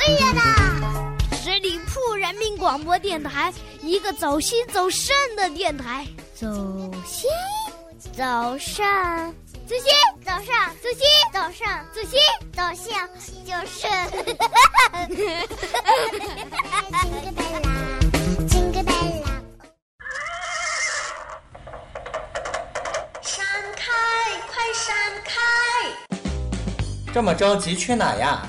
可以的。十里铺人民广播电台，一个走心走肾的电台。走心，走肾，走心，走上，走心，走上，走心，走向就是。Jingle bell, jingle bell. 闪开，快闪开！这么着急去哪呀？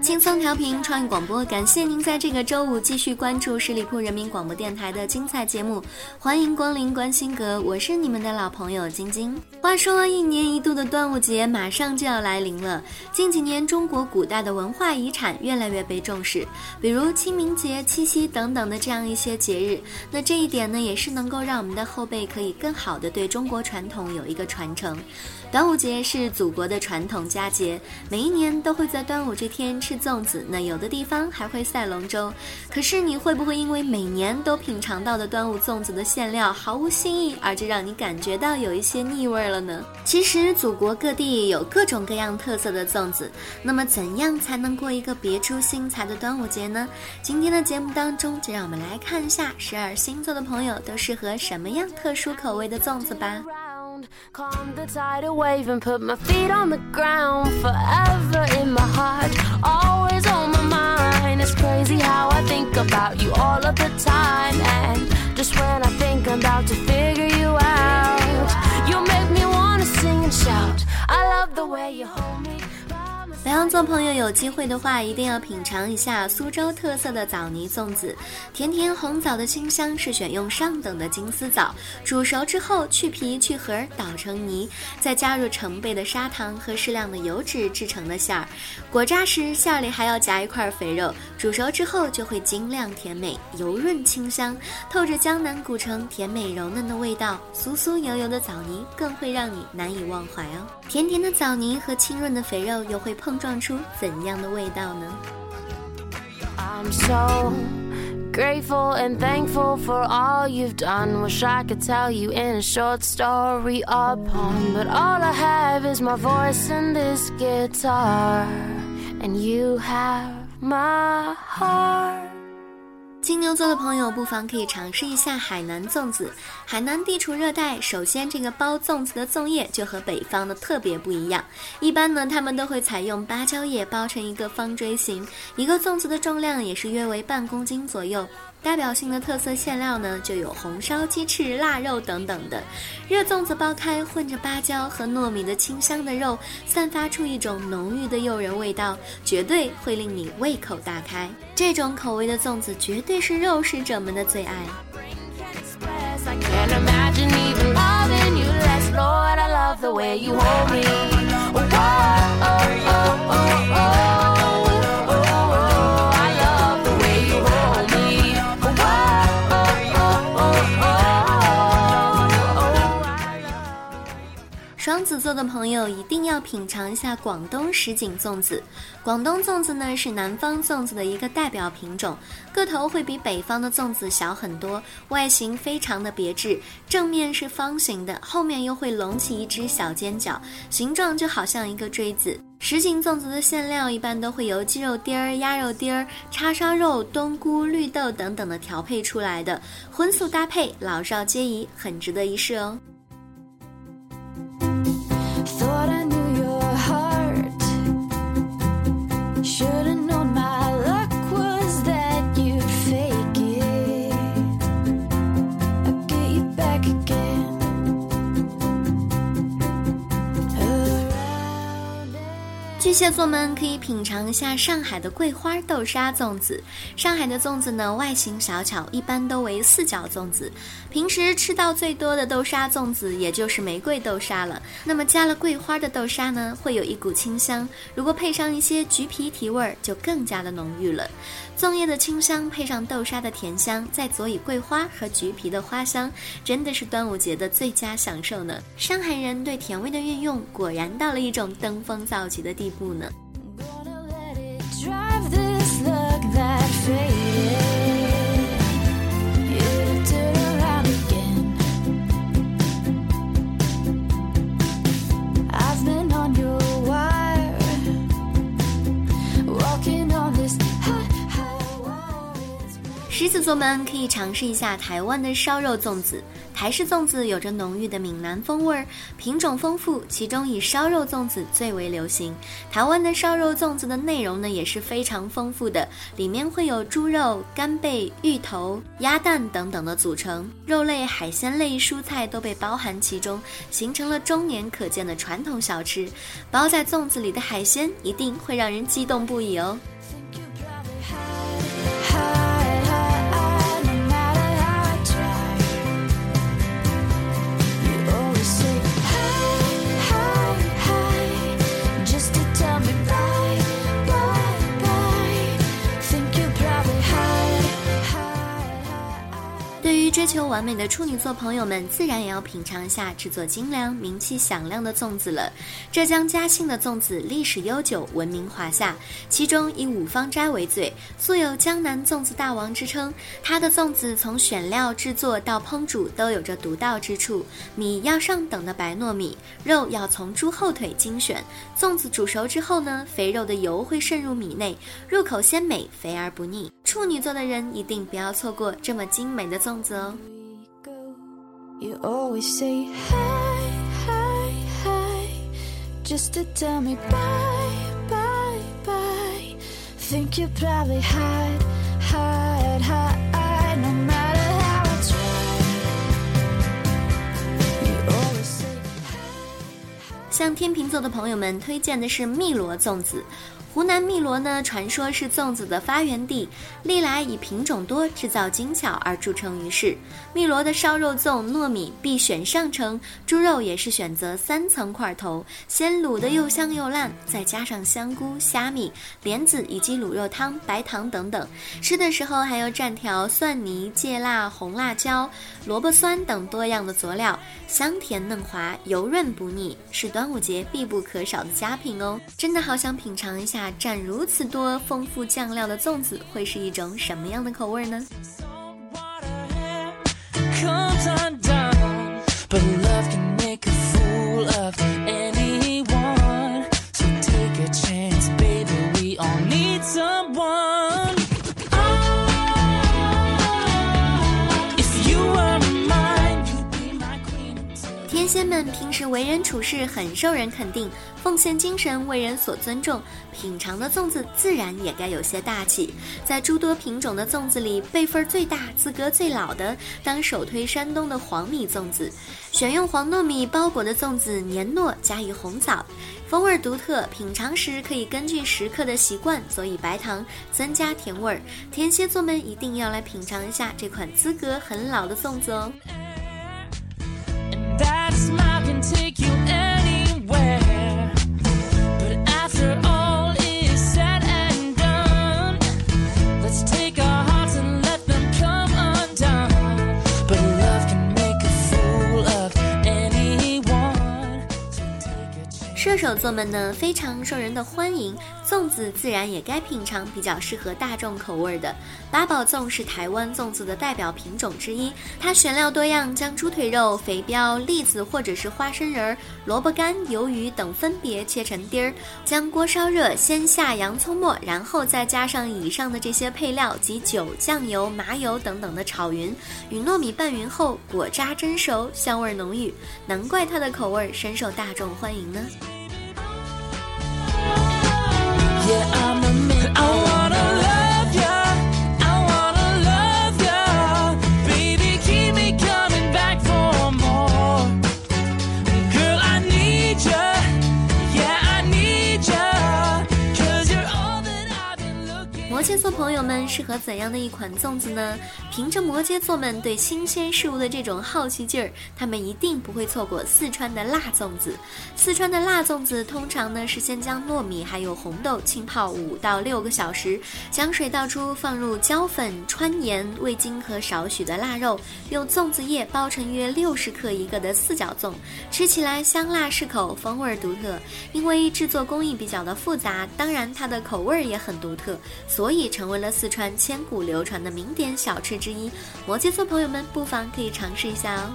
轻松调频创意广播，感谢您在这个周五继续关注十里铺人民广播电台的精彩节目，欢迎光临关心阁，我是你们的老朋友晶晶。话说，一年一度的端午节马上就要来临了，近几年中国古代的文化遗产越来越被重视，比如清明节、七夕等等的这样一些节日，那这一点呢，也是能够让我们的后辈可以更好的对中国传统有一个传成。端午节是祖国的传统佳节，每一年都会在端午这天吃粽子，那有的地方还会赛龙舟。可是你会不会因为每年都品尝到的端午粽子的馅料毫无新意，而这让你感觉到有一些腻味了呢？其实祖国各地有各种各样特色的粽子，那么怎样才能过一个别出心裁的端午节呢？今天的节目当中，就让我们来看一下十二星座的朋友都适合什么样特殊口味的粽子吧。Calm the tidal wave and put my feet on the ground. Forever in my heart, always on my mind. It's crazy how I think about you all of the time. And just when I think I'm about to figure you out, you make me wanna sing and shout. I love the way you hold me. 白羊座朋友有机会的话，一定要品尝一下苏州特色的枣泥粽子。甜甜红枣的清香是选用上等的金丝枣，煮熟之后去皮去核，捣成泥，再加入成倍的砂糖和适量的油脂制成的馅儿。果扎时馅儿里还要夹一块肥肉，煮熟之后就会晶亮甜美、油润清香，透着江南古城甜美柔嫩的味道。酥酥油油的枣泥更会让你难以忘怀哦。甜甜的枣泥和清润的肥肉又会碰撞出怎样的味道呢？I'm so grateful and thankful for all you've done. Wish I could tell you in a short story or poem, but all I have is my voice and this guitar. And you have my heart. 金牛座的朋友不妨可以尝试一下海南粽子。海南地处热带，首先这个包粽子的粽叶就和北方的特别不一样。一般呢，他们都会采用芭蕉叶包成一个方锥形，一个粽子的重量也是约为半公斤左右。代表性的特色馅料呢，就有红烧鸡翅、腊肉等等的。热粽子剥开，混着芭蕉和糯米的清香的肉，散发出一种浓郁的诱人味道，绝对会令你胃口大开。这种口味的粽子绝对是肉食者们的最爱。I can't imagine even loving you less. Lord, I love the way you hold me. Oh, oh, oh, oh, oh. Oh, 双子座的朋友一定要品尝一下广东什锦粽子。广东粽子呢是南方粽子的一个代表品种，个头会比北方的粽子小很多，外形非常的别致，正面是方形的，后面又会隆起一只小尖角，形状就好像一个锥子。什锦粽子的馅料一般都会由鸡肉丁儿、鸭肉丁儿、叉烧肉、冬菇、绿豆等等的调配出来的，荤素搭配，老少皆宜，很值得一试哦。巨蟹座们可以品尝一下上海的桂花豆沙粽子。上海的粽子呢，外形小巧，一般都为四角粽子。平时吃到最多的豆沙粽子，也就是玫瑰豆沙了。那么加了桂花的豆沙呢，会有一股清香。如果配上一些橘皮提味儿，就更加的浓郁了。粽叶的清香配上豆沙的甜香，再佐以桂花和橘皮的花香，真的是端午节的最佳享受呢。上海人对甜味的运用，果然到了一种登峰造极的地步呢。狮子座们可以尝试一下台湾的烧肉粽子。台式粽子有着浓郁的闽南风味儿，品种丰富，其中以烧肉粽子最为流行。台湾的烧肉粽子的内容呢也是非常丰富的，里面会有猪肉、干贝、芋头、鸭蛋等等的组成，肉类、海鲜类、蔬菜都被包含其中，形成了终年可见的传统小吃。包在粽子里的海鲜一定会让人激动不已哦。追求完美的处女座朋友们，自然也要品尝一下制作精良、名气响亮的粽子了。浙江嘉兴的粽子历史悠久，闻名华夏，其中以五芳斋为最，素有“江南粽子大王”之称。它的粽子从选料、制作到烹煮都有着独到之处。米要上等的白糯米，肉要从猪后腿精选。粽子煮熟之后呢，肥肉的油会渗入米内，入口鲜美，肥而不腻。处女座的人一定不要错过这么精美的粽子哦。We go. You always say hi, hi, hi, just to tell me bye, bye, bye. Think you probably hide, hide, hide, no matter how I try. You always say 向天秤座的朋友们推荐的是汨罗粽子。湖南汨罗呢，传说是粽子的发源地，历来以品种多、制造精巧而著称于世。汨罗的烧肉粽糯米必选上乘，猪肉也是选择三层块头，先卤的又香又烂，再加上香菇、虾米、莲子以及卤肉汤、白糖等等。吃的时候还要蘸条蒜泥、芥辣、红辣椒、萝卜酸等多样的佐料，香甜嫩滑，油润不腻，是端午节必不可少的佳品哦！真的好想品尝一下蘸如此多丰富酱料的粽子会是一种什么样的口味呢？天仙们平时为人处事很受人肯定，奉献精神为人所尊重，品尝的粽子自然也该有些大气。在诸多品种的粽子里，辈分最大、资格最老的，当首推山东的黄米粽子。选用黄糯米包裹的粽子黏糯，加以红枣，风味独特。品尝时可以根据食客的习惯佐以白糖，增加甜味儿。天蝎座们一定要来品尝一下这款资格很老的粽子哦。手座们呢非常受人的欢迎，粽子自然也该品尝比较适合大众口味的。八宝粽是台湾粽子的代表品种之一，它选料多样，将猪腿肉、肥膘、栗子或者是花生仁、萝卜干、鱿鱼等分别切成丁儿，将锅烧热，先下洋葱末，然后再加上以上的这些配料及酒、酱油、麻油等等的炒匀，与糯米拌匀后，果渣蒸熟，香味浓郁，难怪它的口味深受大众欢迎呢。座朋友们适合怎样的一款粽子呢？凭着摩羯座们对新鲜事物的这种好奇劲儿，他们一定不会错过四川的辣粽子。四川的辣粽子通常呢是先将糯米还有红豆浸泡五到六个小时，将水倒出，放入椒粉、川盐、味精和少许的腊肉，用粽子叶包成约六十克一个的四角粽，吃起来香辣适口，风味独特。因为制作工艺比较的复杂，当然它的口味也很独特，所以成为了四川千古流传的名点小吃之一。摩羯座朋友们不妨可以尝试一下哦。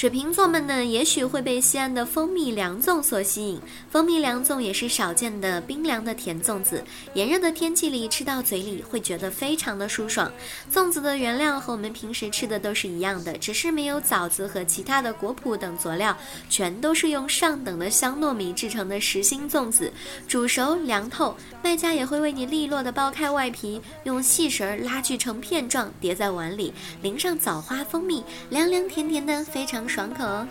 水瓶座们呢，也许会被西安的蜂蜜凉粽所吸引。蜂蜜凉粽也是少见的冰凉的甜粽子，炎热的天气里吃到嘴里会觉得非常的舒爽。粽子的原料和我们平时吃的都是一样的，只是没有枣子和其他的果脯等佐料，全都是用上等的香糯米制成的实心粽子，煮熟凉透，卖家也会为你利落的剥开外皮，用细绳儿拉锯成片状，叠在碗里，淋上枣花蜂蜜，凉凉甜甜的，非常爽口哦。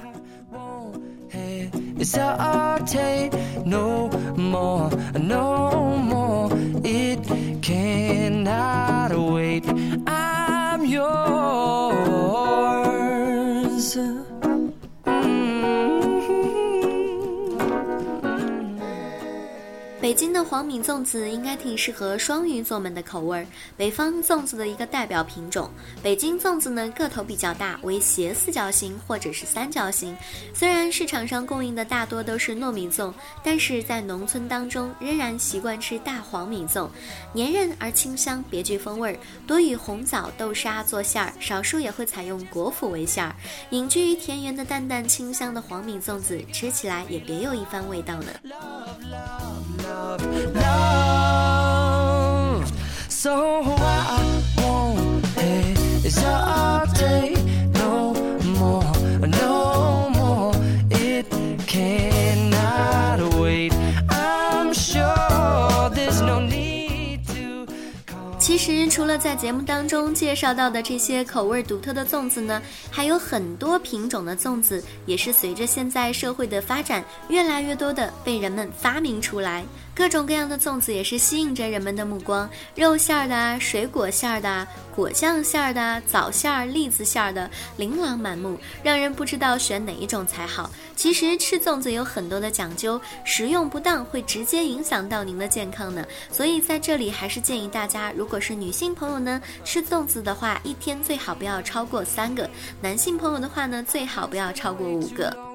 京的黄米粽子应该挺适合双鱼座们的口味儿，北方粽子的一个代表品种。北京粽子呢个头比较大，为斜四角形或者是三角形。虽然市场上供应的大多都是糯米粽，但是在农村当中仍然习惯吃大黄米粽，黏韧而清香，别具风味儿。多以红枣、豆沙做馅儿，少数也会采用果脯为馅儿。隐居于田园的淡淡清香的黄米粽子，吃起来也别有一番味道呢。其实，除了在节目当中介绍到的这些口味独特的粽子呢，还有很多品种的粽子，也是随着现在社会的发展，越来越多的被人们发明出来。各种各样的粽子也是吸引着人们的目光，肉馅儿的啊、水果馅儿的、果酱馅儿的、枣馅儿、栗子馅儿的，琳琅满目，让人不知道选哪一种才好。其实吃粽子有很多的讲究，食用不当会直接影响到您的健康呢。所以在这里还是建议大家，如果是女性朋友呢，吃粽子的话，一天最好不要超过三个；男性朋友的话呢，最好不要超过五个。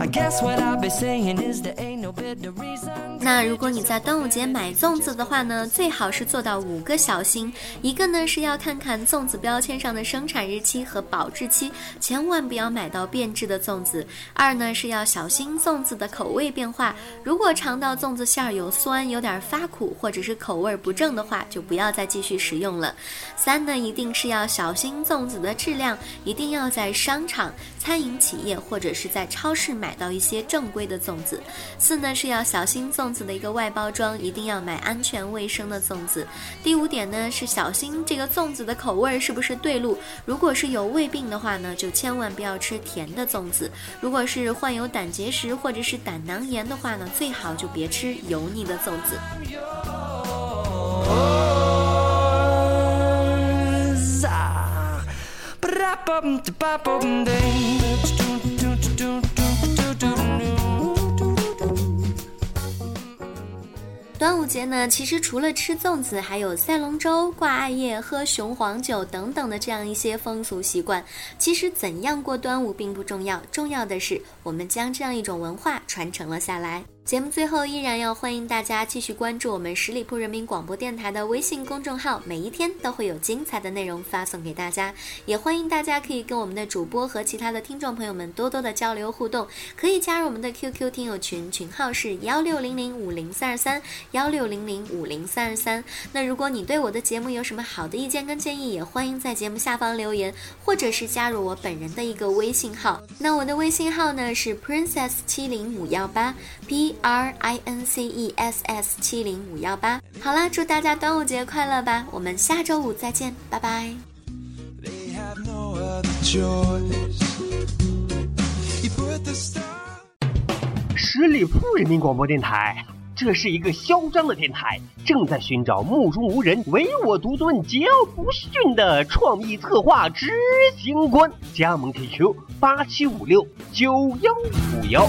I guess what I'll be saying is there ain't no better reason. 那如果你在端午节买粽子的话呢，最好是做到五个小心。一个呢是要看看粽子标签上的生产日期和保质期，千万不要买到变质的粽子。二呢是要小心粽子的口味变化，如果尝到粽子馅儿有酸、有点发苦，或者是口味不正的话，就不要再继续食用了。三呢一定是要小心粽子的质量，一定要在商场、餐饮企业或者是在超市买到一些正规的粽子。四呢是要小心粽子的一个外包装，一定要买安全卫生的粽子。第五点呢是小心这个粽子的口味是不是对路，如果是有胃病的话呢，就千万不要吃甜的粽子；如果是患有胆结石或者是胆囊炎的话呢，最好就别吃油腻的粽子。端午节呢，其实除了吃粽子，还有赛龙舟、挂艾叶、喝雄黄酒等等的这样一些风俗习惯。其实怎样过端午并不重要，重要的是我们将这样一种文化传承了下来。节目最后依然要欢迎大家继续关注我们十里铺人民广播电台的微信公众号，每一天都会有精彩的内容发送给大家。也欢迎大家可以跟我们的主播和其他的听众朋友们多多的交流互动，可以加入我们的 QQ 听友群，群号是幺六零零五零三二三幺六零零五零三二三。那如果你对我的节目有什么好的意见跟建议，也欢迎在节目下方留言，或者是加入我本人的一个微信号。那我的微信号呢是 princess 七零五幺八 p r i n c e s s 七零五幺八。好啦，祝大家端午节快乐吧！我们下周五再见，拜拜。They have no other choice. You put the star. 十里铺人民广播电台，这是一个嚣张的电台，正在寻找目中无人、唯我独尊、桀骜不驯的创意策划执行官。加盟 QQ 八七五六九幺五幺。